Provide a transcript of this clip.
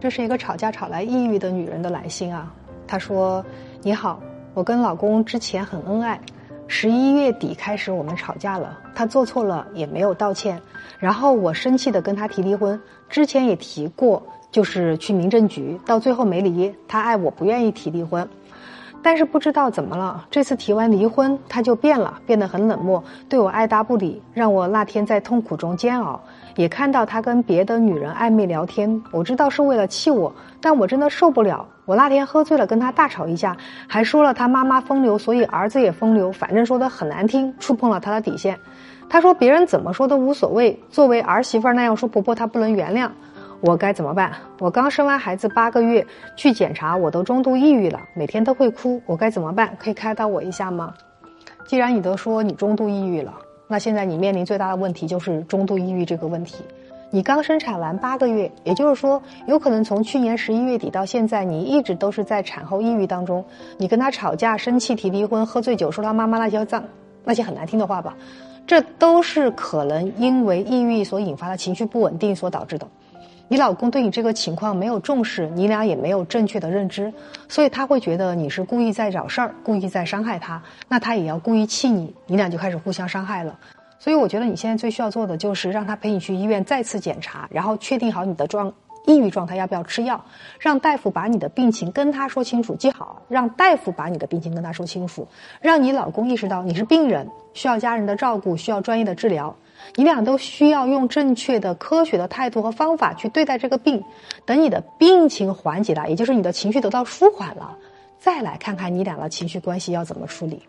这是一个吵架吵来抑郁的女人的来信啊。她说：“你好，我跟老公之前很恩爱，十一月底开始我们吵架了，他做错了也没有道歉，然后我生气的跟他提离婚，之前也提过，就是去民政局，到最后没离，他爱我不愿意提离婚。”但是不知道怎么了，这次提完离婚，他就变了，变得很冷漠，对我爱答不理，让我那天在痛苦中煎熬。也看到他跟别的女人暧昧聊天，我知道是为了气我，但我真的受不了。我那天喝醉了，跟他大吵一架，还说了他妈妈风流，所以儿子也风流，反正说的很难听，触碰了他的底线。他说别人怎么说都无所谓，作为儿媳妇那样说婆婆，他不能原谅。我该怎么办？我刚生完孩子八个月，去检查我都中度抑郁了，每天都会哭。我该怎么办？可以开导我一下吗？既然你都说你中度抑郁了，那现在你面临最大的问题就是中度抑郁这个问题。你刚生产完八个月，也就是说，有可能从去年十一月底到现在，你一直都是在产后抑郁当中。你跟他吵架、生气、提离婚、喝醉酒、说他妈妈那些脏、那些很难听的话吧，这都是可能因为抑郁所引发的情绪不稳定所导致的。你老公对你这个情况没有重视，你俩也没有正确的认知，所以他会觉得你是故意在找事儿，故意在伤害他，那他也要故意气你，你俩就开始互相伤害了。所以我觉得你现在最需要做的就是让他陪你去医院再次检查，然后确定好你的状抑郁状态要不要吃药，让大夫把你的病情跟他说清楚，记好，让大夫把你的病情跟他说清楚，让你老公意识到你是病人，需要家人的照顾，需要专业的治疗。你俩都需要用正确的、科学的态度和方法去对待这个病。等你的病情缓解了，也就是你的情绪得到舒缓了，再来看看你俩的情绪关系要怎么处理。